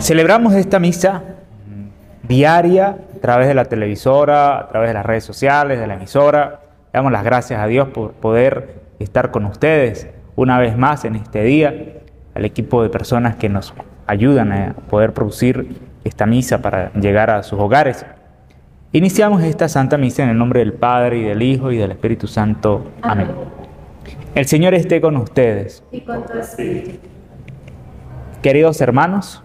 Celebramos esta misa diaria a través de la televisora, a través de las redes sociales, de la emisora. Damos las gracias a Dios por poder estar con ustedes una vez más en este día, al equipo de personas que nos ayudan a poder producir esta misa para llegar a sus hogares. Iniciamos esta Santa Misa en el nombre del Padre y del Hijo y del Espíritu Santo. Amén. El Señor esté con ustedes. Y con tu espíritu. Queridos hermanos,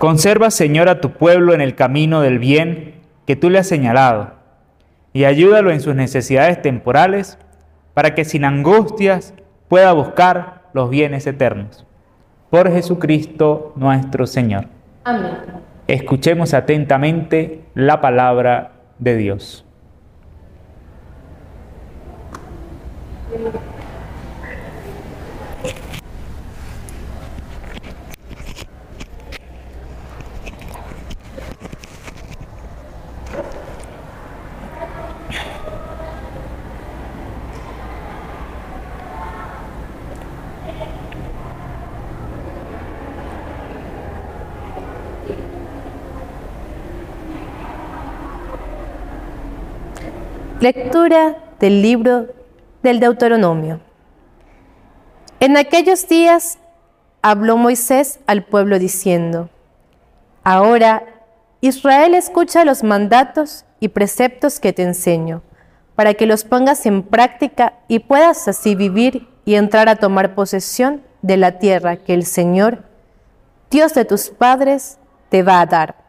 Conserva, Señor, a tu pueblo en el camino del bien que tú le has señalado, y ayúdalo en sus necesidades temporales, para que sin angustias pueda buscar los bienes eternos. Por Jesucristo nuestro Señor. Amén. Escuchemos atentamente la palabra de Dios. Lectura del libro del Deuteronomio. En aquellos días habló Moisés al pueblo diciendo, Ahora, Israel escucha los mandatos y preceptos que te enseño, para que los pongas en práctica y puedas así vivir y entrar a tomar posesión de la tierra que el Señor, Dios de tus padres, te va a dar.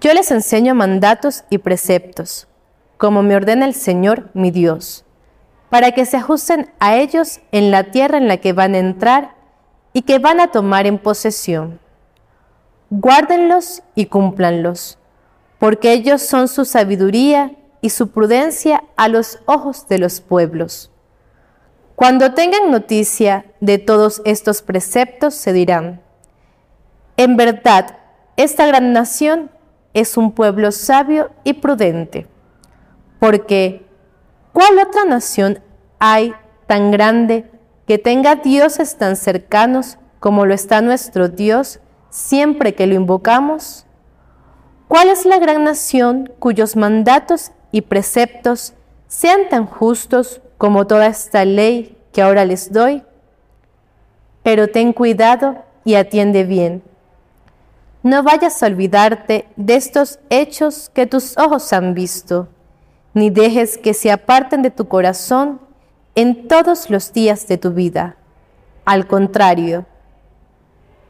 Yo les enseño mandatos y preceptos, como me ordena el Señor mi Dios, para que se ajusten a ellos en la tierra en la que van a entrar y que van a tomar en posesión. Guárdenlos y cúmplanlos, porque ellos son su sabiduría y su prudencia a los ojos de los pueblos. Cuando tengan noticia de todos estos preceptos, se dirán, en verdad, esta gran nación es un pueblo sabio y prudente. Porque, ¿cuál otra nación hay tan grande que tenga dioses tan cercanos como lo está nuestro Dios siempre que lo invocamos? ¿Cuál es la gran nación cuyos mandatos y preceptos sean tan justos como toda esta ley que ahora les doy? Pero ten cuidado y atiende bien no vayas a olvidarte de estos hechos que tus ojos han visto, ni dejes que se aparten de tu corazón en todos los días de tu vida. Al contrario,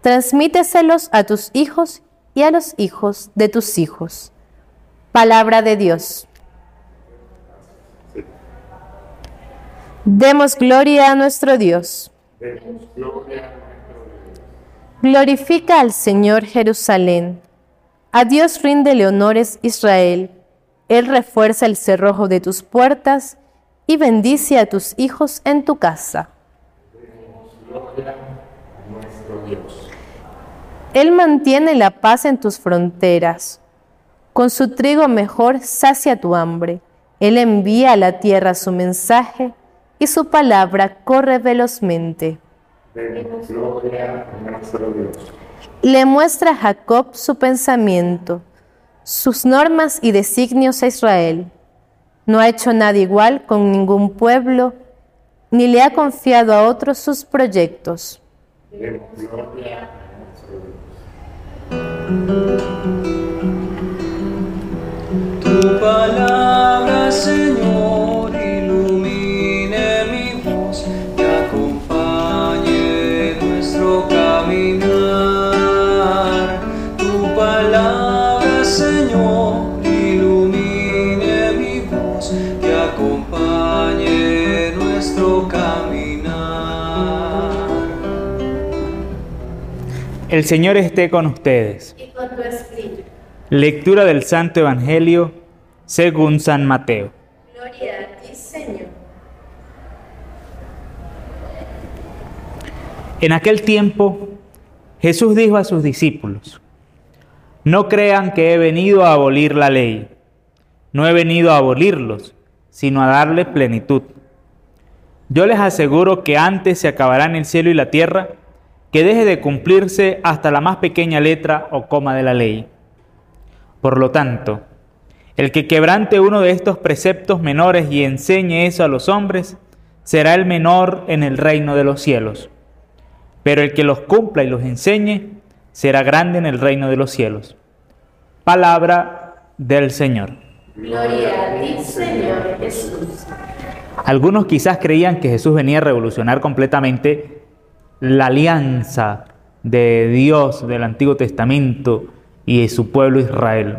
transmíteselos a tus hijos y a los hijos de tus hijos. Palabra de Dios. Demos gloria a nuestro Dios. Glorifica al Señor Jerusalén. A Dios ríndele honores Israel. Él refuerza el cerrojo de tus puertas y bendice a tus hijos en tu casa. Él mantiene la paz en tus fronteras. Con su trigo mejor sacia tu hambre. Él envía a la tierra su mensaje y su palabra corre velozmente. Le muestra a Jacob su pensamiento, sus normas y designios a Israel. No ha hecho nada igual con ningún pueblo, ni le ha confiado a otros sus proyectos. Tu palabra, Señor, El Señor esté con ustedes. Lectura del Santo Evangelio según San Mateo. Gloria a ti, Señor. En aquel tiempo Jesús dijo a sus discípulos, no crean que he venido a abolir la ley, no he venido a abolirlos, sino a darle plenitud. Yo les aseguro que antes se acabarán el cielo y la tierra, que deje de cumplirse hasta la más pequeña letra o coma de la ley. Por lo tanto, el que quebrante uno de estos preceptos menores y enseñe eso a los hombres, será el menor en el reino de los cielos. Pero el que los cumpla y los enseñe, será grande en el reino de los cielos. Palabra del Señor. Gloria a ti, Señor Jesús. Algunos quizás creían que Jesús venía a revolucionar completamente la alianza de Dios del Antiguo Testamento y de su pueblo Israel.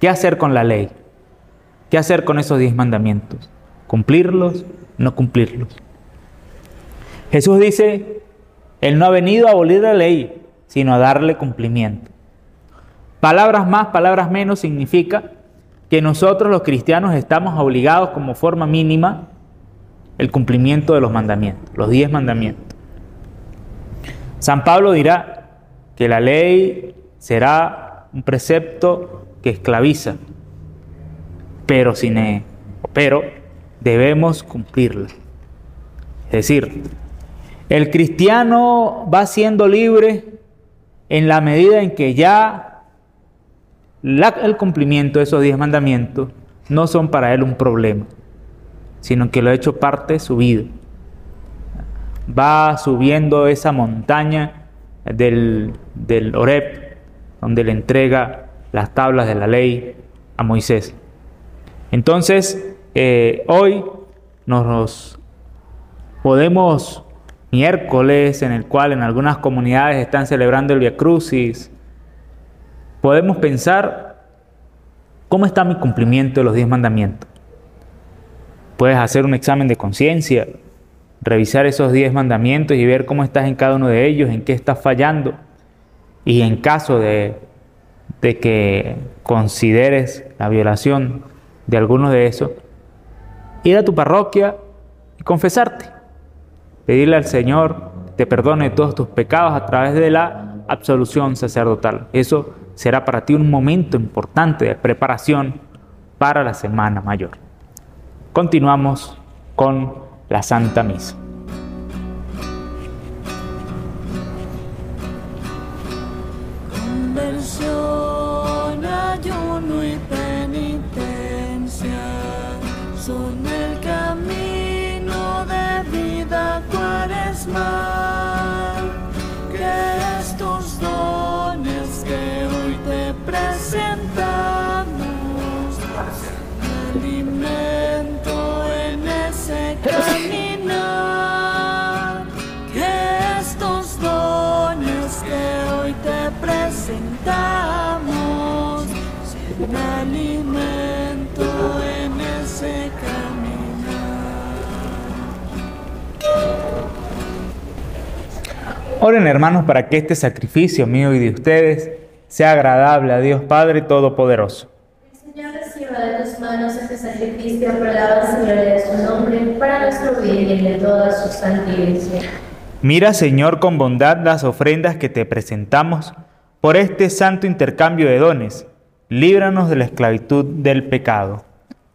¿Qué hacer con la ley? ¿Qué hacer con esos diez mandamientos? ¿Cumplirlos? ¿No cumplirlos? Jesús dice, Él no ha venido a abolir la ley, sino a darle cumplimiento. Palabras más, palabras menos significa que nosotros los cristianos estamos obligados como forma mínima el cumplimiento de los mandamientos, los diez mandamientos. San Pablo dirá que la ley será un precepto que esclaviza, pero sin e- pero debemos cumplirla. Es decir, el cristiano va siendo libre en la medida en que ya el cumplimiento de esos diez mandamientos no son para él un problema, sino que lo ha hecho parte de su vida. Va subiendo esa montaña del, del Oreb, donde le entrega las tablas de la ley a Moisés. Entonces, eh, hoy nos podemos, miércoles, en el cual en algunas comunidades están celebrando el Via Crucis, podemos pensar cómo está mi cumplimiento de los diez mandamientos. Puedes hacer un examen de conciencia, revisar esos diez mandamientos y ver cómo estás en cada uno de ellos, en qué estás fallando. Y en caso de, de que consideres la violación de alguno de esos, ir a tu parroquia y confesarte. Pedirle al Señor te perdone todos tus pecados a través de la absolución sacerdotal. Eso será para ti un momento importante de preparación para la Semana Mayor. Continuamos con la Santa Misa. Oren hermanos para que este sacrificio mío y de ustedes sea agradable a Dios Padre Todopoderoso. Señor, reciba de tus manos este sacrificio por la de su nombre, para nuestro bien y el de. Mira, Señor, con bondad las ofrendas que te presentamos por este santo intercambio de dones. Líbranos de la esclavitud del pecado.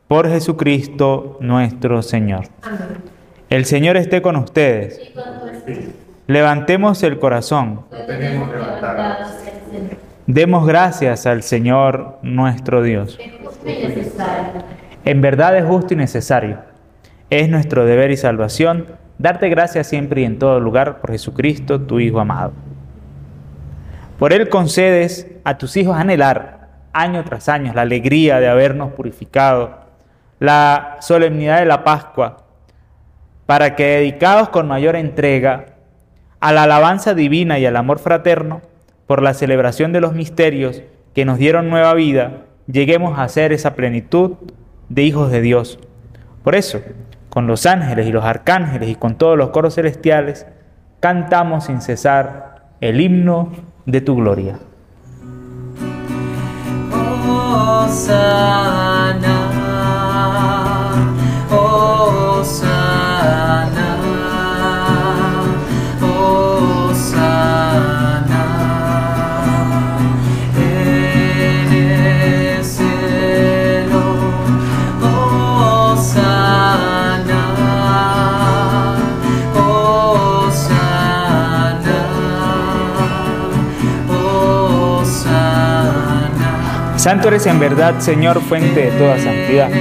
Por Jesucristo nuestro Señor. Amén. El Señor esté con ustedes. Y con tu espíritu, Levantemos el corazón. Demos gracias al Señor nuestro Dios. En verdad es justo y necesario. Es nuestro deber y salvación darte gracias siempre y en todo lugar por Jesucristo, tu Hijo amado. Por Él concedes a tus hijos anhelar año tras año la alegría de habernos purificado, la solemnidad de la Pascua, para que dedicados con mayor entrega a la alabanza divina y al amor fraterno, por la celebración de los misterios que nos dieron nueva vida, lleguemos a ser esa plenitud de hijos de Dios. Por eso, con los ángeles y los arcángeles y con todos los coros celestiales, cantamos sin cesar el himno de tu gloria. Hosanna, Santo eres en verdad, Señor, fuente de toda santidad.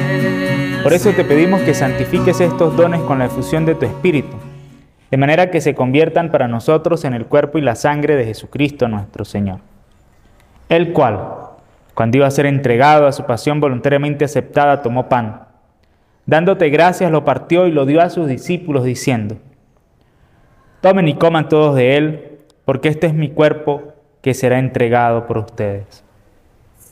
Por eso te pedimos que santifiques estos dones con la efusión de tu Espíritu, de manera que se conviertan para nosotros en el cuerpo y la sangre de Jesucristo nuestro Señor. El cual, cuando iba a ser entregado a su pasión voluntariamente aceptada, tomó pan. Dándote gracias, lo partió y lo dio a sus discípulos, diciendo, Tomen y coman todos de él, porque este es mi cuerpo que será entregado por ustedes.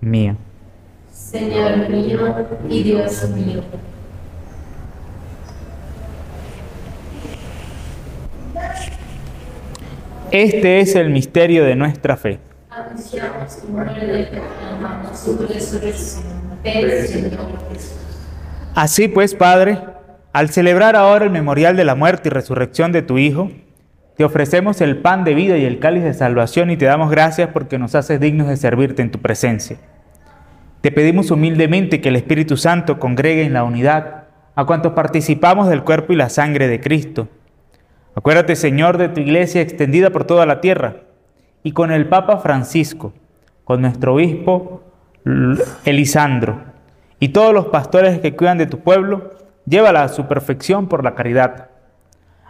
mía. Señor mío y Dios mío. Este es el misterio de nuestra fe. Anunciamos tu muerte y proclamamos su resurrección. Ven, Señor Jesús. Así pues, Padre, al celebrar ahora el memorial de la muerte y resurrección de tu Hijo, te ofrecemos el pan de vida y el cáliz de salvación y te damos gracias porque nos haces dignos de servirte en tu presencia. Te pedimos humildemente que el Espíritu Santo congregue en la unidad a cuantos participamos del cuerpo y la sangre de Cristo. Acuérdate, Señor, de tu iglesia extendida por toda la tierra y con el Papa Francisco, con nuestro obispo Elisandro y todos los pastores que cuidan de tu pueblo, llévala a su perfección por la caridad.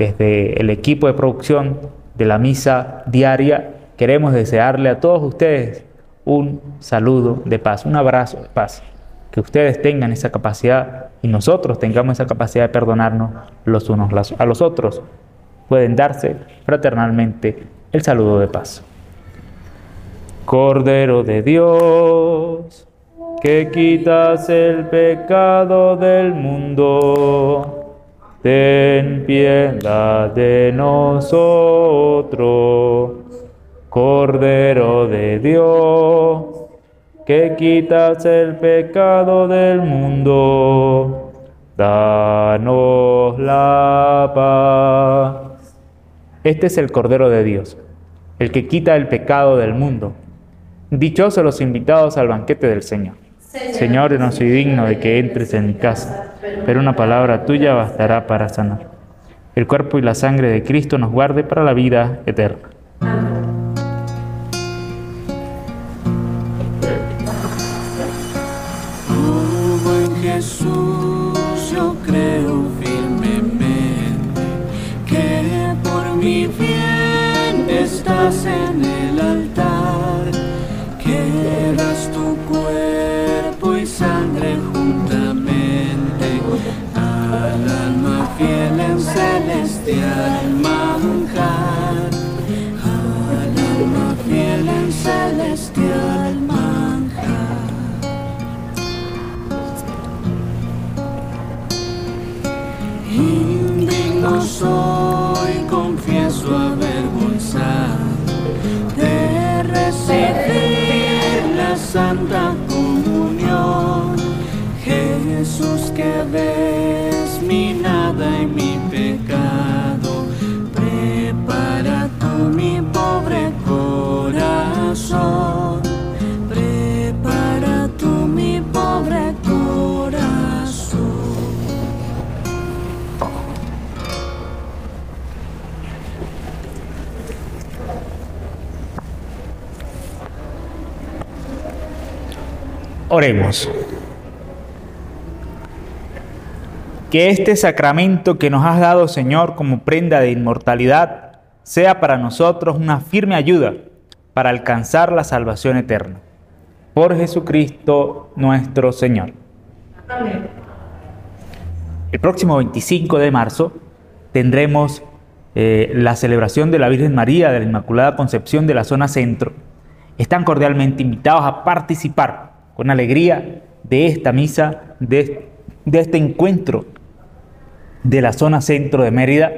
desde el equipo de producción de la misa diaria, queremos desearle a todos ustedes un saludo de paz, un abrazo de paz. Que ustedes tengan esa capacidad y nosotros tengamos esa capacidad de perdonarnos los unos a los otros. Pueden darse fraternalmente el saludo de paz. Cordero de Dios, que quitas el pecado del mundo, ten piedad de nosotros. Cordero de Dios, que quitas el pecado del mundo, danos la paz. Este es el Cordero de Dios, el que quita el pecado del mundo. Dichosos los invitados al banquete del Señor. Señor, no soy digno de que entres en mi casa, pero una palabra tuya bastará para sanar. El cuerpo y la sangre de Cristo nos guarde para la vida eterna. Jesús, yo creo firmemente que por mi bien estás en mi nada y mi pecado, prepara tú mi pobre corazón. Prepara tú mi pobre corazón. Oremos. Que este sacramento que nos has dado, Señor, como prenda de inmortalidad, sea para nosotros una firme ayuda para alcanzar la salvación eterna. Por Jesucristo nuestro Señor. El próximo 25 de marzo tendremos eh, la celebración de la Virgen María de la Inmaculada Concepción de la zona centro. Están cordialmente invitados a participar con alegría de esta misa, de, de este encuentro de la zona centro de Mérida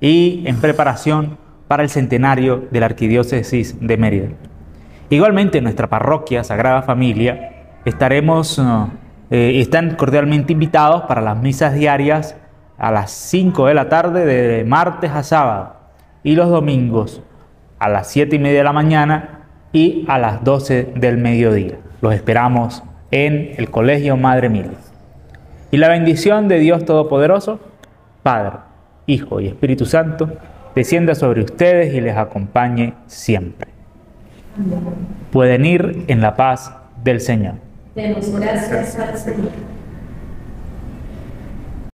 y en preparación para el centenario de la Arquidiócesis de Mérida. Igualmente en nuestra parroquia Sagrada Familia estaremos, eh, están cordialmente invitados para las misas diarias a las 5 de la tarde de martes a sábado y los domingos a las 7 y media de la mañana y a las 12 del mediodía. Los esperamos en el Colegio Madre Mili. Y la bendición de Dios Todopoderoso, Padre, Hijo y Espíritu Santo, descienda sobre ustedes y les acompañe siempre. Pueden ir en la paz del Señor. Demos gracias al Señor.